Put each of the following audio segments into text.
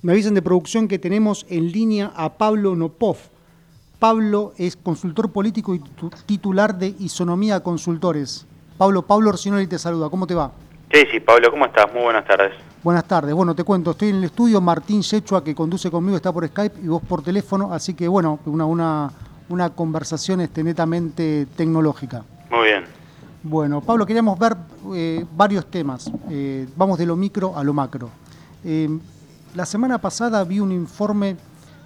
Me avisan de producción que tenemos en línea a Pablo Nopov. Pablo es consultor político y titular de Isonomía Consultores. Pablo, Pablo Orsinoli te saluda. ¿Cómo te va? Sí, sí, Pablo, ¿cómo estás? Muy buenas tardes. Buenas tardes. Bueno, te cuento, estoy en el estudio, Martín Yechua, que conduce conmigo, está por Skype y vos por teléfono, así que bueno, una, una, una conversación este, netamente tecnológica. Muy bien. Bueno, Pablo, queríamos ver eh, varios temas. Eh, vamos de lo micro a lo macro. Eh, la semana pasada vi un informe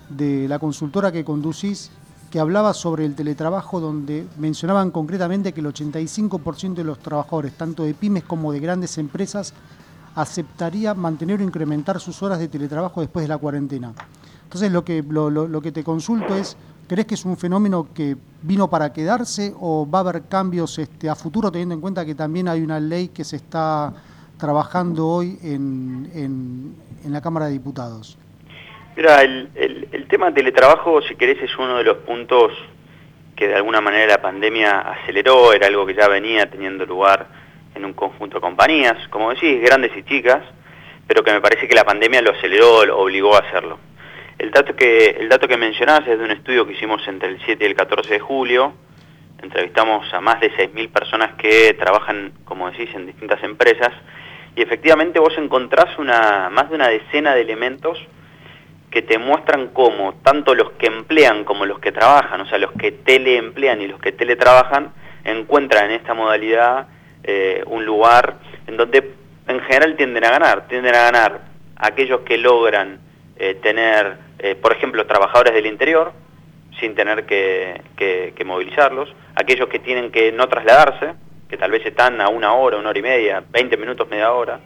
de la consultora que conducís que hablaba sobre el teletrabajo donde mencionaban concretamente que el 85% de los trabajadores, tanto de pymes como de grandes empresas, aceptaría mantener o incrementar sus horas de teletrabajo después de la cuarentena. Entonces lo que, lo, que te consulto es, ¿crees que es un fenómeno que vino para quedarse o va a haber cambios este, a futuro teniendo en cuenta que también hay una ley que se está trabajando hoy en, en, la Cámara de Diputados? Mira, el, el, tema del teletrabajo, si querés, es uno de los puntos que de alguna manera la pandemia aceleró, era algo que ya venía teniendo lugar en un conjunto de compañías, como decís, grandes y chicas, pero que me parece que la pandemia lo aceleró, lo obligó a hacerlo. El dato que, el dato que mencionás es de un estudio que hicimos entre el 7 y el 14 de julio, entrevistamos a más de 6.000 personas que trabajan, como decís, en distintas empresas, y efectivamente vos encontrás una, más de una decena de elementos que te muestran cómo tanto los que emplean como los que trabajan, o sea, los que teleemplean y los que teletrabajan, encuentran en esta modalidad eh, un lugar en donde en general tienden a ganar, tienden a ganar aquellos que logran eh, tener, eh, por ejemplo, trabajadores del interior, sin tener que, que movilizarlos, aquellos que tienen que no trasladarse, que tal vez están a una hora, una hora y media, 20 minutos, media hora,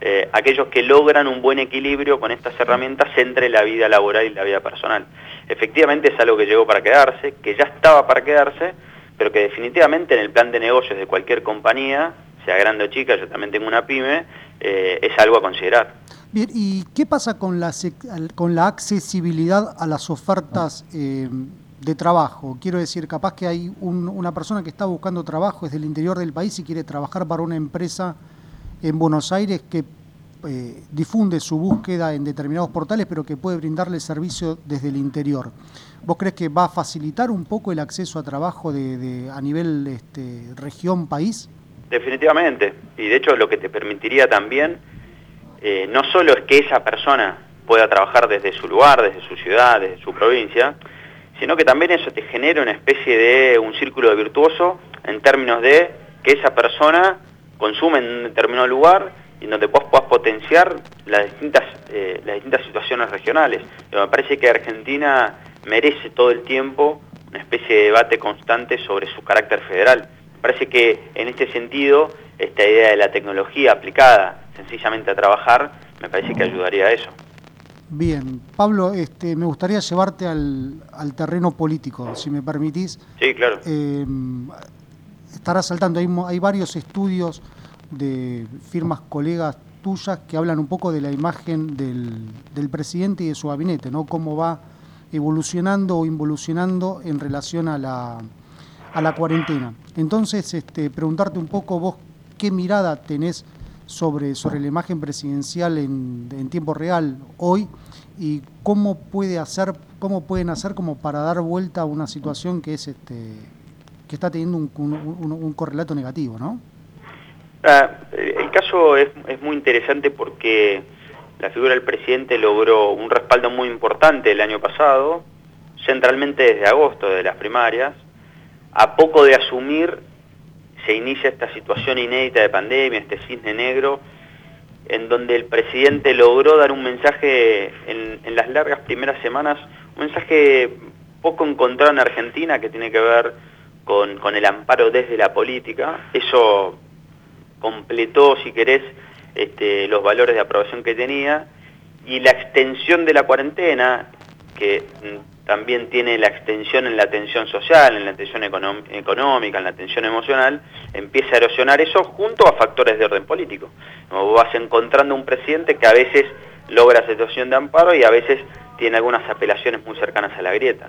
eh, aquellos que logran un buen equilibrio con estas herramientas entre la vida laboral y la vida personal. Efectivamente es algo que llegó para quedarse, que ya estaba para quedarse, pero que definitivamente en el plan de negocios de cualquier compañía, sea grande o chica, yo también tengo una pyme, eh, es algo a considerar. Bien, ¿y qué pasa con la, con la accesibilidad a las ofertas eh, de trabajo. Quiero decir, capaz que hay una persona que está buscando trabajo desde el interior del país y quiere trabajar para una empresa en Buenos Aires que eh, difunde su búsqueda en determinados portales, pero que puede brindarle servicio desde el interior. ¿Vos crees que va a facilitar un poco el acceso a trabajo de, a nivel este, región, país? Definitivamente. Y de hecho lo que te permitiría también, eh, no solo es que esa persona pueda trabajar desde su lugar, desde su ciudad, desde su provincia, sino que también eso te genera una especie de un círculo virtuoso en términos de que esa persona consume en un determinado lugar y donde vos puedas potenciar las distintas, eh, las distintas situaciones regionales. me parece que Argentina merece todo el tiempo una especie de debate constante sobre su carácter federal. Me parece que en este sentido, esta idea de la tecnología aplicada sencillamente a trabajar, me parece que ayudaría a eso. Bien, Pablo, este, me gustaría llevarte al, terreno político, si me permitís. Sí, claro. Eh, estarás saltando, hay, hay varios estudios de firmas colegas tuyas que hablan un poco de la imagen del, presidente y de su gabinete, ¿no? Cómo va evolucionando o involucionando en relación a la, a la cuarentena. Entonces, este, preguntarte un poco vos qué mirada tenés sobre, sobre la imagen presidencial en, en tiempo real hoy y cómo puede hacer, cómo pueden hacer como para dar vuelta a una situación que es este que está teniendo un, un, correlato negativo, ¿no? Ah, el caso es, es, muy interesante porque la figura del presidente logró un respaldo muy importante el año pasado, centralmente desde agosto de las primarias, a poco de asumir se inicia esta situación inédita de pandemia, este cisne negro, en donde el presidente logró dar un mensaje en, las largas primeras semanas, un mensaje poco encontrado en Argentina que tiene que ver con, con el amparo desde la política. Eso completó, si querés, este, los valores de aprobación que tenía y la extensión de la cuarentena, que también tiene la extensión en la atención social, en la atención económica, en la atención emocional, empieza a erosionar eso junto a factores de orden político. Vos vas encontrando un presidente que a veces logra situación de amparo y a veces tiene algunas apelaciones muy cercanas a la grieta.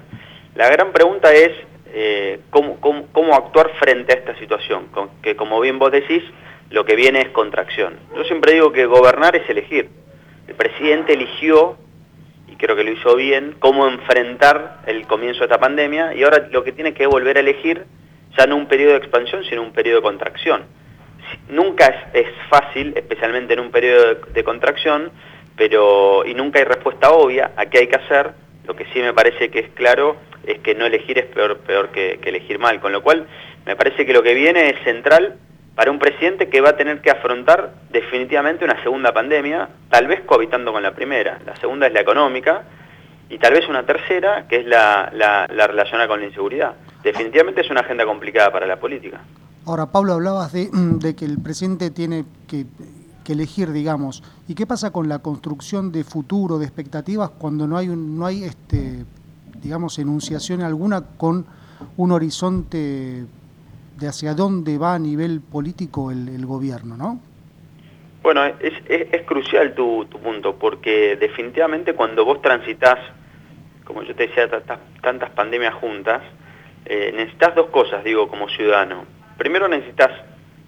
La gran pregunta es eh, ¿cómo, cómo, actuar frente a esta situación, que como bien vos decís, lo que viene es contracción. Yo siempre digo que gobernar es elegir. El presidente eligió y creo que lo hizo bien, cómo enfrentar el comienzo de esta pandemia y ahora lo que tiene que volver a elegir ya no un periodo de expansión, sino un periodo de contracción. Nunca es, fácil, especialmente en un periodo de, contracción, pero y nunca hay respuesta obvia a qué hay que hacer. Lo que sí me parece que es claro es que no elegir es peor, peor que elegir mal, con lo cual me parece que lo que viene es central para un presidente que va a tener que afrontar definitivamente una segunda pandemia, tal vez cohabitando con la primera. La segunda es la económica y tal vez una tercera, que es la, la, relacionada con la inseguridad. Definitivamente es una agenda complicada para la política. Ahora, Pablo, hablabas de, de que el presidente tiene que, que, elegir, digamos. ¿Y qué pasa con la construcción de futuro, de expectativas, cuando no hay, un, no hay este, digamos, enunciación alguna con un horizonte de hacia dónde va a nivel político el, gobierno, ¿no? Bueno, es, es, crucial tu, tu, punto, porque definitivamente cuando vos transitas, como yo te decía, tantas pandemias juntas, eh, necesitas dos cosas, digo, como ciudadano. Primero necesitas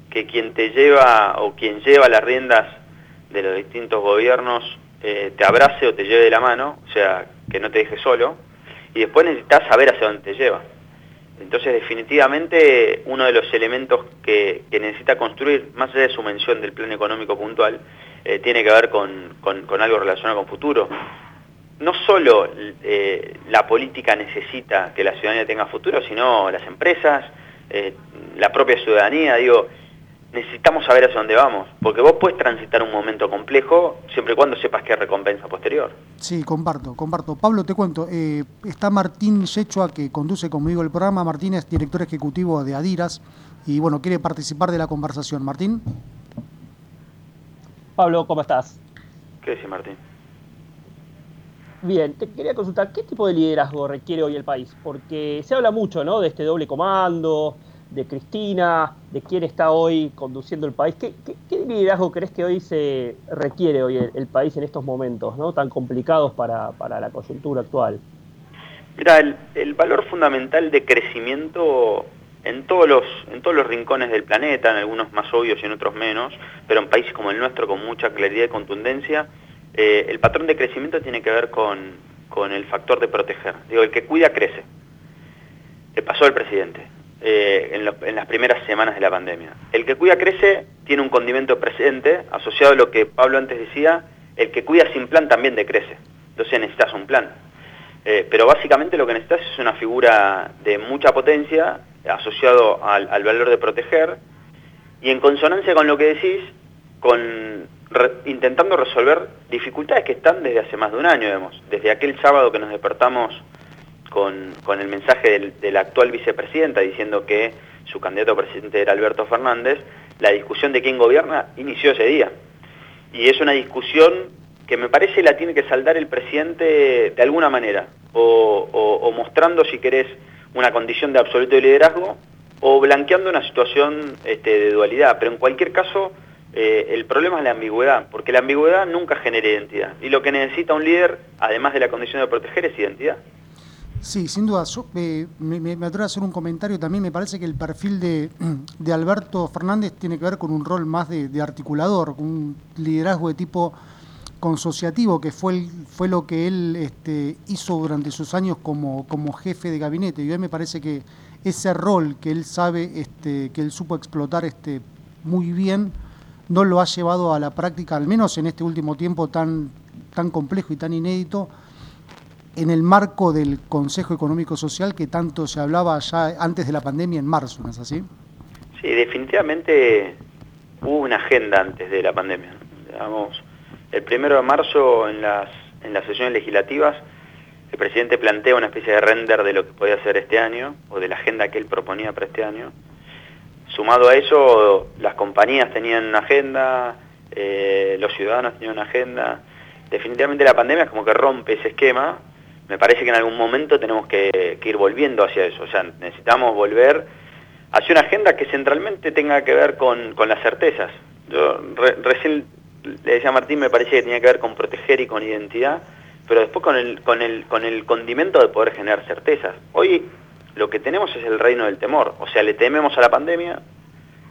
que quien te lleva o quien lleva las riendas de los distintos gobiernos eh, te abrace o te lleve de la mano, o sea, que no te deje solo. Y después necesitas saber hacia dónde te lleva. Entonces, definitivamente, uno de los elementos que, necesita construir, más allá de su mención del plan económico puntual, eh, tiene que ver con, algo relacionado con futuro. No solo eh, la política necesita que la ciudadanía tenga futuro, sino las empresas, eh, la propia ciudadanía, digo, necesitamos saber hacia dónde vamos, porque vos puedes transitar un momento complejo siempre y cuando sepas qué recompensa posterior. Sí, comparto, comparto. Pablo, te cuento, eh, está Martín Yechua, que conduce conmigo el programa, Martín es director ejecutivo de Adiras, y bueno, quiere participar de la conversación. Martín. Pablo, ¿cómo estás? ¿Qué decís, Martín? Bien, te quería consultar, ¿qué tipo de liderazgo requiere hoy el país? Porque se habla mucho, ¿no?, de este doble comando, de Cristina, de quién está hoy conduciendo el país. ¿Qué, liderazgo crees que hoy se requiere hoy el, país en estos momentos ¿no? tan complicados para, la coyuntura actual? Mira, el, valor fundamental de crecimiento en todos, los, en todos los rincones del planeta, en algunos más obvios y en otros menos, pero en países como el nuestro con mucha claridad y contundencia, eh, el patrón de crecimiento tiene que ver con, con el factor de proteger. Digo, el que cuida crece. Le pasó al presidente eh, en, las primeras semanas de la pandemia. El que cuida crece tiene un condimento presente, asociado a lo que Pablo antes decía, el que cuida sin plan también decrece. Entonces necesitas un plan. Eh, pero básicamente lo que necesitas es una figura de mucha potencia, asociado al, valor de proteger, y en consonancia con lo que decís, con intentando resolver dificultades que están desde hace más de un año, vemos. Desde aquel sábado que nos despertamos con, el mensaje de la actual vicepresidenta diciendo que su candidato a presidente era Alberto Fernández, la discusión de quién gobierna inició ese día. Y es una discusión que me parece la tiene que saldar el presidente de alguna manera, o, mostrando, si querés, una condición de absoluto liderazgo, o blanqueando una situación este, de dualidad. Pero en cualquier caso, eh, el problema es la ambigüedad, porque la ambigüedad nunca genera identidad. Y lo que necesita un líder, además de la condición de proteger, es identidad. Sí, sin duda. me, me, atrevo a hacer un comentario también. Me parece que el perfil de, Alberto Fernández tiene que ver con un rol más de, articulador, un liderazgo de tipo consociativo, que fue, fue lo que él este, hizo durante sus años como, como jefe de gabinete. Y hoy me parece que ese rol que él sabe, este, que él supo explotar este, muy bien, no lo ha llevado a la práctica, al menos en este último tiempo tan, tan complejo y tan inédito en el marco del Consejo Económico Social que tanto se hablaba ya antes de la pandemia en marzo, ¿no es así? Sí, definitivamente hubo una agenda antes de la pandemia. Digamos, el primero de marzo en las, en las sesiones legislativas el presidente plantea una especie de render de lo que podía hacer este año o de la agenda que él proponía para este año. Sumado a eso, las compañías tenían una agenda, eh, los ciudadanos tenían una agenda. Definitivamente la pandemia es como que rompe ese esquema me parece que en algún momento tenemos que, ir volviendo hacia eso, o sea, necesitamos volver hacia una agenda que centralmente tenga que ver con, las certezas. Yo recién le decía a Martín, me parecía que tenía que ver con proteger y con identidad, pero después con el, con el, con el condimento de poder generar certezas. Hoy lo que tenemos es el reino del temor, o sea, le tememos a la pandemia,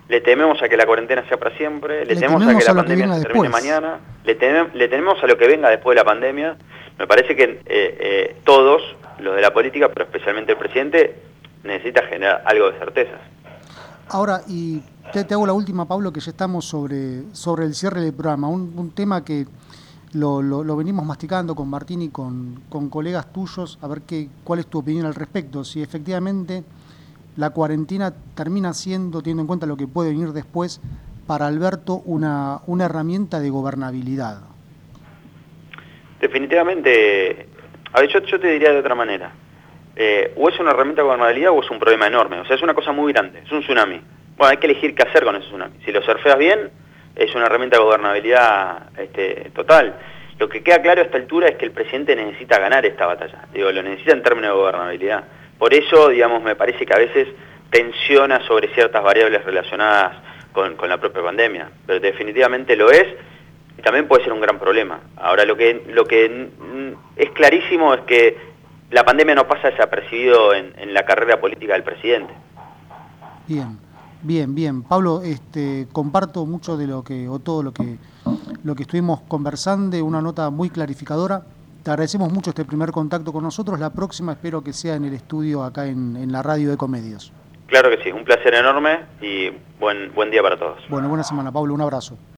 le tememos a que la cuarentena sea para siempre, le, tememos, a que la pandemia se termine mañana, le, le, tememos a lo que venga después de la pandemia. Me parece que eh, eh, todos, los de la política, pero especialmente el presidente, necesita generar algo de certezas. Ahora, y te, hago la última, Pablo, que ya estamos sobre, sobre el cierre del programa, un, tema que lo, lo, venimos masticando con Martín y con, con colegas tuyos, a ver qué, cuál es tu opinión al respecto, si efectivamente la cuarentena termina siendo, teniendo en cuenta lo que puede venir después, para Alberto una, una herramienta de gobernabilidad? Definitivamente, a ver, yo, te diría de otra manera. Eh, o es una herramienta de gobernabilidad o es un problema enorme. O sea, es una cosa muy grande, es un tsunami. Bueno, hay que elegir qué hacer con ese tsunami. Si lo surfeas bien, es una herramienta de gobernabilidad este, total. Lo que queda claro a esta altura es que el presidente necesita ganar esta batalla. Digo, lo necesita en términos de gobernabilidad. Por eso, digamos, me parece que a veces tensiona sobre ciertas variables relacionadas con, la propia pandemia, pero definitivamente lo es y también puede ser un gran problema. Ahora, lo que, lo que es clarísimo es que la pandemia no pasa desapercibido en, en la carrera política del presidente. Bien, bien, bien. Pablo, este, comparto mucho de lo que, o todo lo que, lo que estuvimos conversando, una nota muy clarificadora. Te agradecemos mucho este primer contacto con nosotros. La próxima espero que sea en el estudio acá en, la radio de Comedios. Claro que sí, un placer enorme y buen, buen día para todos. Bueno, buena semana, Pablo, un abrazo.